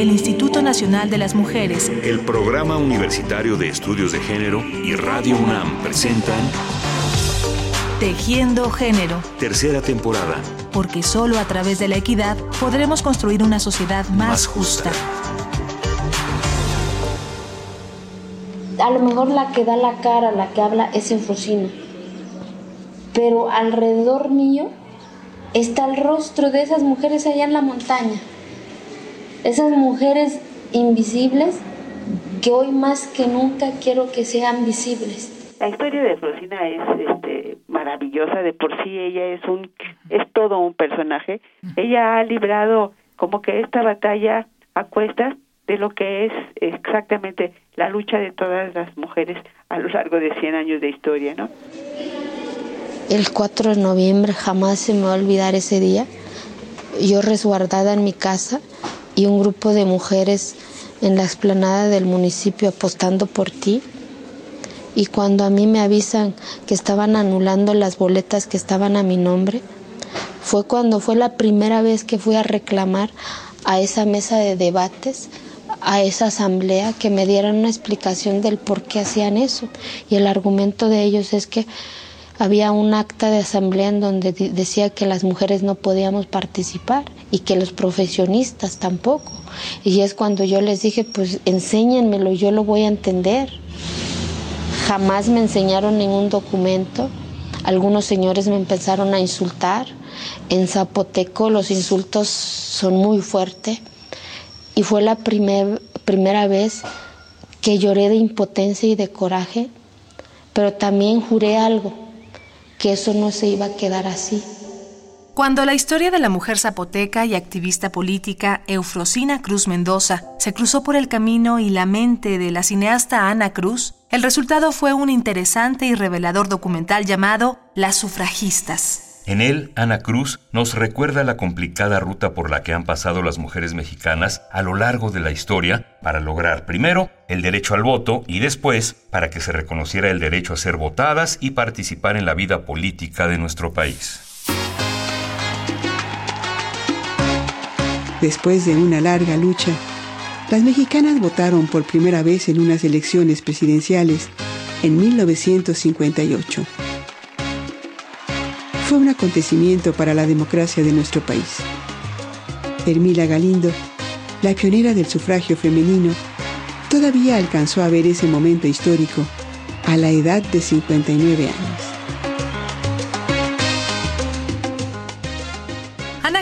el Instituto Nacional de las Mujeres, el Programa Universitario de Estudios de Género y Radio UNAM presentan Tejiendo Género. Tercera temporada. Porque solo a través de la equidad podremos construir una sociedad más, justa. A lo mejor la que da la cara, la que habla es Eufrosina. Pero alrededor mío está el rostro de esas mujeres allá en la montaña. Esas mujeres invisibles que hoy más que nunca quiero que sean visibles. La historia de Frosina es este, maravillosa, de por sí ella es un es todo un personaje. Ella ha librado como que esta batalla a cuestas de lo que es exactamente la lucha de todas las mujeres a lo largo de 100 años de historia, ¿no? El 4 de noviembre jamás se me va a olvidar ese día. Yo resguardada en mi casa y un grupo de mujeres en la explanada del municipio apostando por ti. Y cuando a mí me avisan que estaban anulando las boletas que estaban a mi nombre, fue cuando fue la primera vez que fui a reclamar a esa mesa de debates, a esa asamblea, que me dieran una explicación del por qué hacían eso. Y el argumento de ellos es que había un acta de asamblea en donde decía que las mujeres no podíamos participar y que los profesionistas tampoco. Y es cuando yo les dije, pues enséñenmelo, yo lo voy a entender. Jamás me enseñaron ningún documento. Algunos señores me empezaron a insultar. En Zapoteco los insultos son muy fuertes. Y fue la primer, primera vez que lloré de impotencia y de coraje, pero también juré algo que eso no se iba a quedar así. Cuando la historia de la mujer zapoteca y activista política Eufrosina Cruz Mendoza se cruzó por el camino y la mente de la cineasta Ana Cruz, el resultado fue un interesante y revelador documental llamado Las sufragistas. En él, Ana Cruz nos recuerda la complicada ruta por la que han pasado las mujeres mexicanas a lo largo de la historia para lograr primero el derecho al voto y después para que se reconociera el derecho a ser votadas y participar en la vida política de nuestro país. Después de una larga lucha, las mexicanas votaron por primera vez en unas elecciones presidenciales en 1958 fue un acontecimiento para la democracia de nuestro país. Hermila Galindo, la pionera del sufragio femenino, todavía alcanzó a ver ese momento histórico a la edad de 59 años.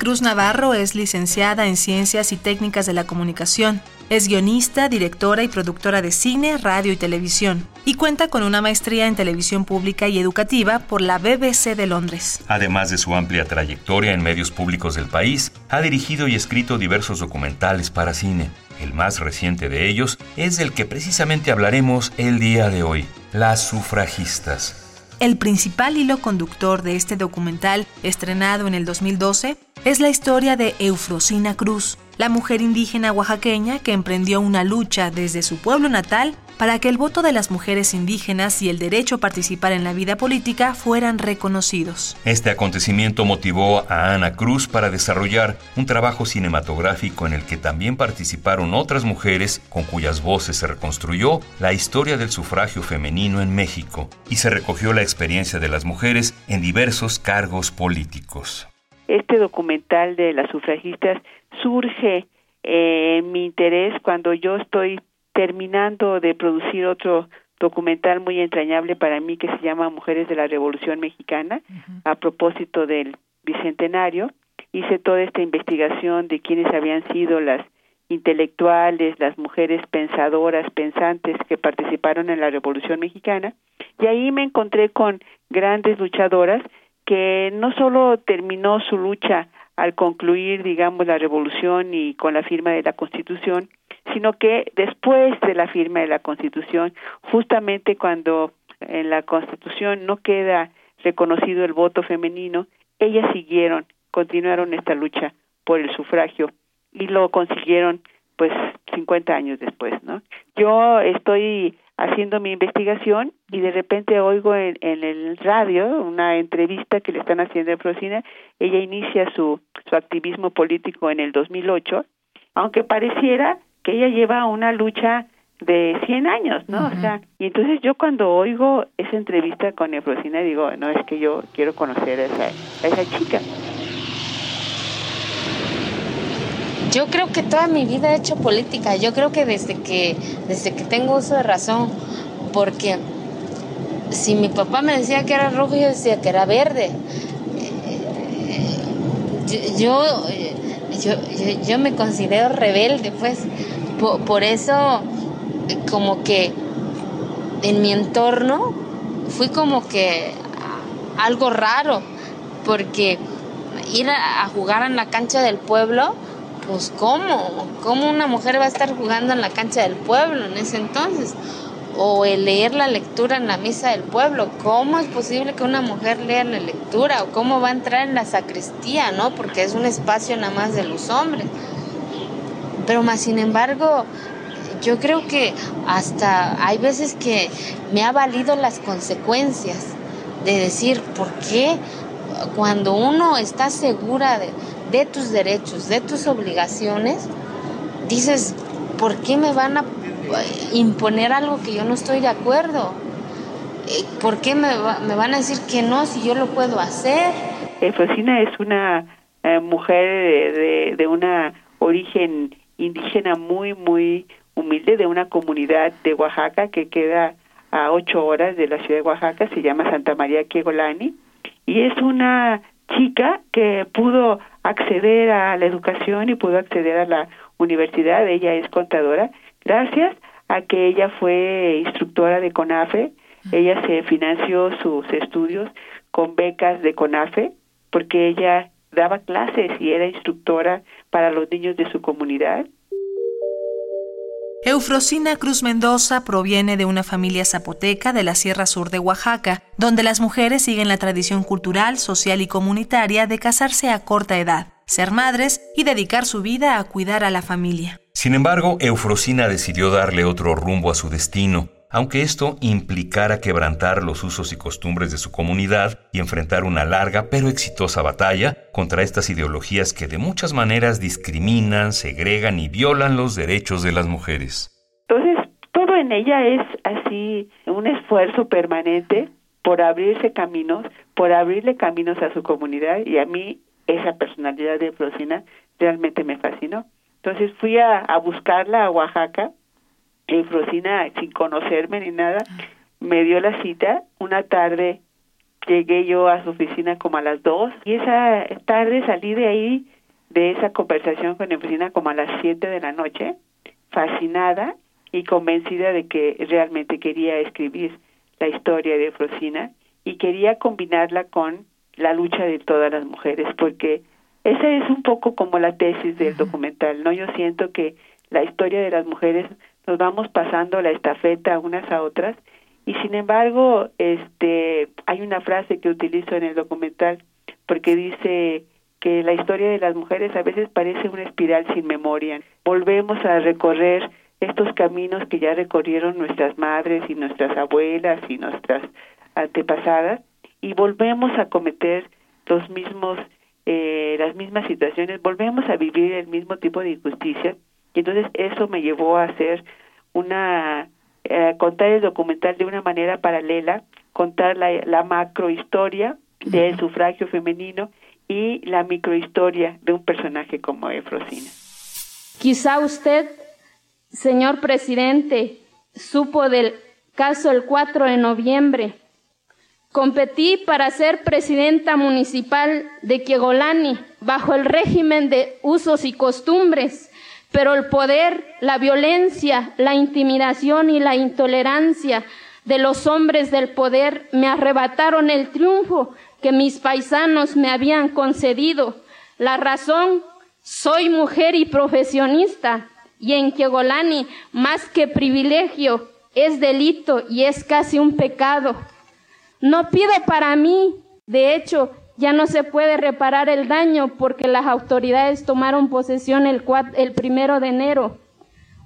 Cruz Navarro es licenciada en Ciencias y Técnicas de la Comunicación. Es guionista, directora y productora de cine, radio y televisión, y cuenta con una maestría en televisión pública y educativa por la BBC de Londres. Además de su amplia trayectoria en medios públicos del país, ha dirigido y escrito diversos documentales para cine. El más reciente de ellos es del que precisamente hablaremos el día de hoy, Las sufragistas. El principal hilo conductor de este documental, estrenado en el 2012, es la historia de Eufrosina Cruz, la mujer indígena oaxaqueña que emprendió una lucha desde su pueblo natal para que el voto de las mujeres indígenas y el derecho a participar en la vida política fueran reconocidos. Este acontecimiento motivó a Ana Cruz para desarrollar un trabajo cinematográfico en el que también participaron otras mujeres con cuyas voces se reconstruyó la historia del sufragio femenino en México y se recogió la experiencia de las mujeres en diversos cargos políticos. Este documental de las sufragistas surge eh, mi interés cuando yo estoy terminando de producir otro documental muy entrañable para mí que se llama Mujeres de la Revolución Mexicana a propósito del bicentenario. Hice toda esta investigación de quiénes habían sido las intelectuales, las mujeres pensadoras, pensantes que participaron en la Revolución Mexicana. Y ahí me encontré con grandes luchadoras que no solo terminó su lucha al concluir, digamos, la revolución y con la firma de la Constitución, sino que después de la firma de la Constitución, justamente cuando en la Constitución no queda reconocido el voto femenino, ellas siguieron, continuaron esta lucha por el sufragio y lo consiguieron pues 50 años después, ¿no? Yo estoy haciendo mi investigación y de repente oigo en, el radio una entrevista que le están haciendo a Frosina. Ella inicia su, su activismo político en el 2008 aunque pareciera que ella lleva una lucha de 100 años, ¿no? O sea, y entonces yo cuando oigo esa entrevista con Efrosina digo, no, es que yo quiero conocer a esa, a esa chica. Yo creo que toda mi vida he hecho política. Yo creo que desde que desde que tengo uso de razón, porque si mi papá me decía que era rojo, yo decía que era verde. Yo, yo, yo, me considero rebelde, pues. Por, eso, como que en mi entorno fui como que algo raro, porque ir a jugar en la cancha del pueblo, pues ¿cómo? ¿Cómo una mujer va a estar jugando en la cancha del pueblo en ese entonces? O el leer la lectura en la misa del pueblo. ¿Cómo es posible que una mujer lea la lectura? ¿O cómo va a entrar en la sacristía, no? Porque es un espacio nada más de los hombres. Pero más sin embargo, yo creo que hasta hay veces que me ha valido las consecuencias de decir, ¿por qué cuando uno está segura de, de tus derechos, de tus obligaciones, dices, ¿por qué me van a imponer algo que yo no estoy de acuerdo? Eh, ¿Por qué me, van a decir que no si yo lo puedo hacer? Efrosina es una eh, mujer de, de una origen indígena muy, muy humilde, de una comunidad de Oaxaca que queda a ocho horas de la ciudad de Oaxaca, se llama Santa María Quiegolani, y es una chica que pudo acceder a la educación y pudo acceder a la universidad. Ella es contadora gracias a que ella fue instructora de CONAFE. Ella se financió sus estudios con becas de CONAFE porque ella daba clases y era instructora para los niños de su comunidad. Eufrosina Cruz Mendoza proviene de una familia zapoteca de la Sierra Sur de Oaxaca, donde las mujeres siguen la tradición cultural, social y comunitaria de casarse a corta edad, ser madres y dedicar su vida a cuidar a la familia. Sin embargo, Eufrosina decidió darle otro rumbo a su destino, aunque esto implicara quebrantar los usos y costumbres de su comunidad y enfrentar una larga pero exitosa batalla contra estas ideologías que de muchas maneras discriminan, segregan y violan los derechos de las mujeres. Entonces, todo en ella es así un esfuerzo permanente por abrirse caminos, por abrirle caminos a su comunidad y a mí esa personalidad de Frosina realmente me fascinó. Entonces fui a, a buscarla a Oaxaca Frosina, sin conocerme ni nada, me dio la cita. Una tarde llegué yo a su oficina como a las dos y esa tarde salí de ahí, de esa conversación con Efrosina como a las siete de la noche, fascinada y convencida de que realmente quería escribir la historia de Frosina y quería combinarla con la lucha de todas las mujeres, porque esa es un poco como la tesis del documental, ¿no? Yo siento que la historia de las mujeres nos vamos pasando la estafeta unas a otras y sin embargo este hay una frase que utilizo en el documental porque dice que la historia de las mujeres a veces parece una espiral sin memoria. Volvemos a recorrer estos caminos que ya recorrieron nuestras madres y nuestras abuelas y nuestras antepasadas y volvemos a cometer los mismos eh, las mismas situaciones, volvemos a vivir el mismo tipo de injusticia y entonces eso me llevó a hacer una, eh, contar el documental de una manera paralela, contar la, la macrohistoria del sufragio femenino y la microhistoria de un personaje como Efrosina. Quizá usted, señor presidente, supo del caso el 4 de noviembre. Competí para ser presidenta municipal de Quiegolani bajo el régimen de usos y costumbres pero el poder, la violencia, la intimidación y la intolerancia de los hombres del poder me arrebataron el triunfo que mis paisanos me habían concedido. La razón, soy mujer y profesionista, y en Kiegolani, más que privilegio, es delito y es casi un pecado. No pido para mí, de hecho, ya no se puede reparar el daño porque las autoridades tomaron posesión el, el primero de enero.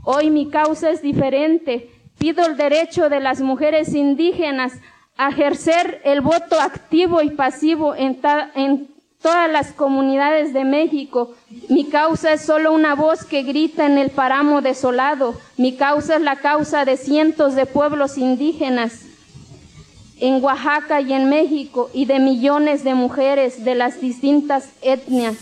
Hoy mi causa es diferente. Pido el derecho de las mujeres indígenas a ejercer el voto activo y pasivo en, en todas las comunidades de México. Mi causa es solo una voz que grita en el páramo desolado. Mi causa es la causa de cientos de pueblos indígenas en Oaxaca y en México y de millones de mujeres de las distintas etnias.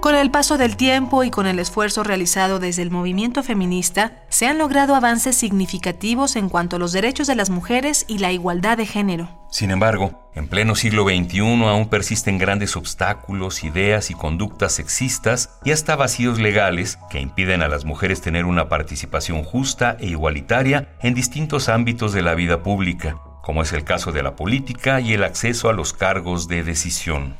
Con el paso del tiempo y con el esfuerzo realizado desde el movimiento feminista, se han logrado avances significativos en cuanto a los derechos de las mujeres y la igualdad de género. Sin embargo, en pleno siglo XXI aún persisten grandes obstáculos, ideas y conductas sexistas y hasta vacíos legales que impiden a las mujeres tener una participación justa e igualitaria en distintos ámbitos de la vida pública, como es el caso de la política y el acceso a los cargos de decisión.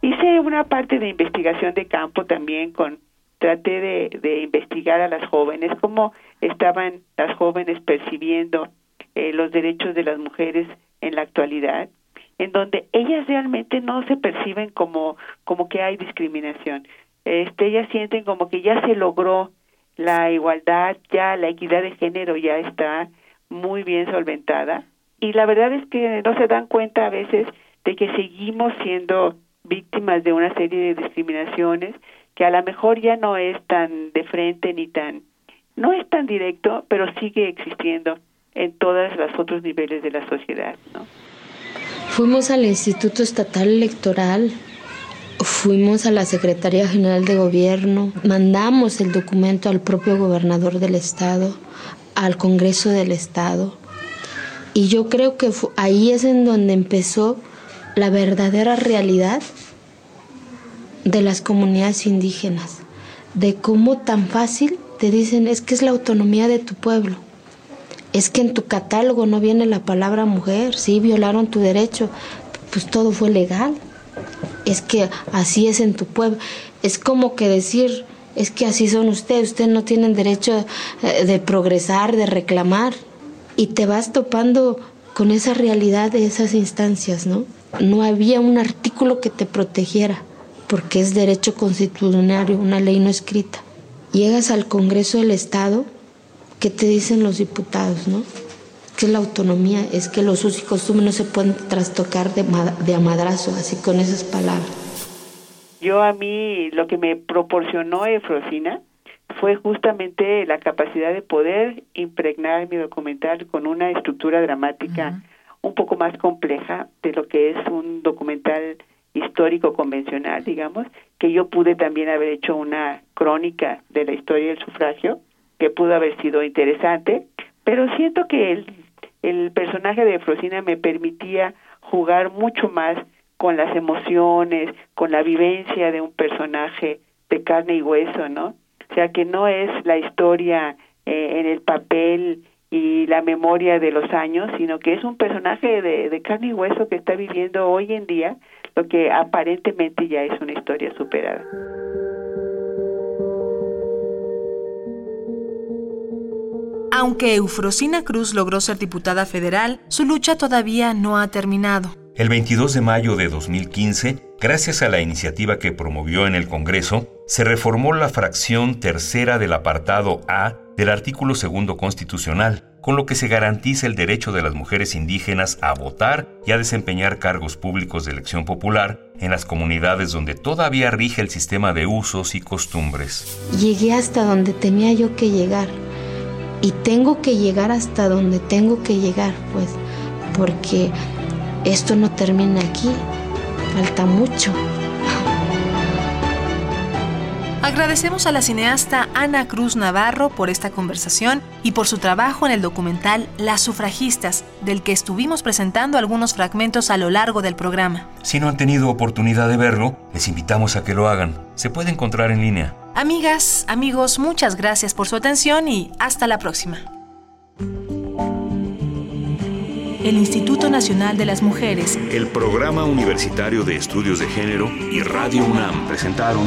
Hice una parte de investigación de campo también con traté de, de investigar a las jóvenes cómo estaban las jóvenes percibiendo eh, los derechos de las mujeres en la actualidad en donde ellas realmente no se perciben como como que hay discriminación. Este ellas sienten como que ya se logró la igualdad ya la equidad de género ya está muy bien solventada. Y la verdad es que no se dan cuenta a veces de que seguimos siendo víctimas de una serie de discriminaciones que a lo mejor ya no es tan de frente ni tan, no es tan directo, pero sigue existiendo en todos los otros niveles de la sociedad. Fuimos al Instituto Estatal Electoral, fuimos a la Secretaría General de Gobierno, mandamos el documento al propio gobernador del estado, al Congreso del Estado, y yo creo que ahí es en donde empezó la verdadera realidad de las comunidades indígenas, de cómo tan fácil te dicen es que es la autonomía de tu pueblo, es que en tu catálogo no viene la palabra mujer, sí, violaron tu derecho, pues todo fue legal, es que así es en tu pueblo, es como que decir, es que así son ustedes, ustedes no tienen derecho eh, de progresar, de reclamar, y te vas topando con esa realidad de esas instancias, ¿no? no había un artículo que te protegiera, porque es derecho constitucional, una ley no escrita. Llegas al Congreso del Estado, ¿qué te dicen los diputados, no? Que es la autonomía, es que los usos y costumbres no se pueden trastocar de, de a madrazo, así con esas palabras. Yo a mí lo que me proporcionó Efrosina fue justamente la capacidad de poder impregnar mi documental con una estructura dramática un poco más compleja de lo que es un documental histórico convencional, digamos, que yo pude también haber hecho una crónica de la historia del sufragio, que pudo haber sido interesante, pero siento que el, el personaje de Frosina me permitía jugar mucho más con las emociones, con la vivencia de un personaje de carne y hueso, ¿no? O sea, que no es la historia eh, en el papel y la memoria de los años, sino que es un personaje de, de carne y hueso que está viviendo hoy en día lo que aparentemente ya es una historia superada. Aunque Eufrosina Cruz logró ser diputada federal, su lucha todavía no ha terminado. El 22 de mayo de 2015, gracias a la iniciativa que promovió en el Congreso, se reformó la fracción tercera del apartado A del artículo segundo constitucional, con lo que se garantiza el derecho de las mujeres indígenas a votar y a desempeñar cargos públicos de elección popular en las comunidades donde todavía rige el sistema de usos y costumbres. Llegué hasta donde tenía yo que llegar y tengo que llegar hasta donde tengo que llegar, pues, porque esto no termina aquí, falta mucho. Agradecemos a la cineasta Ana Cruz Navarro por esta conversación y por su trabajo en el documental Las sufragistas, del que estuvimos presentando algunos fragmentos a lo largo del programa. Si no han tenido oportunidad de verlo, les invitamos a que lo hagan. Se puede encontrar en línea. Amigas, amigos, muchas gracias por su atención y hasta la próxima. El Instituto Nacional de las Mujeres, el Programa Universitario de Estudios de Género y Radio UNAM presentaron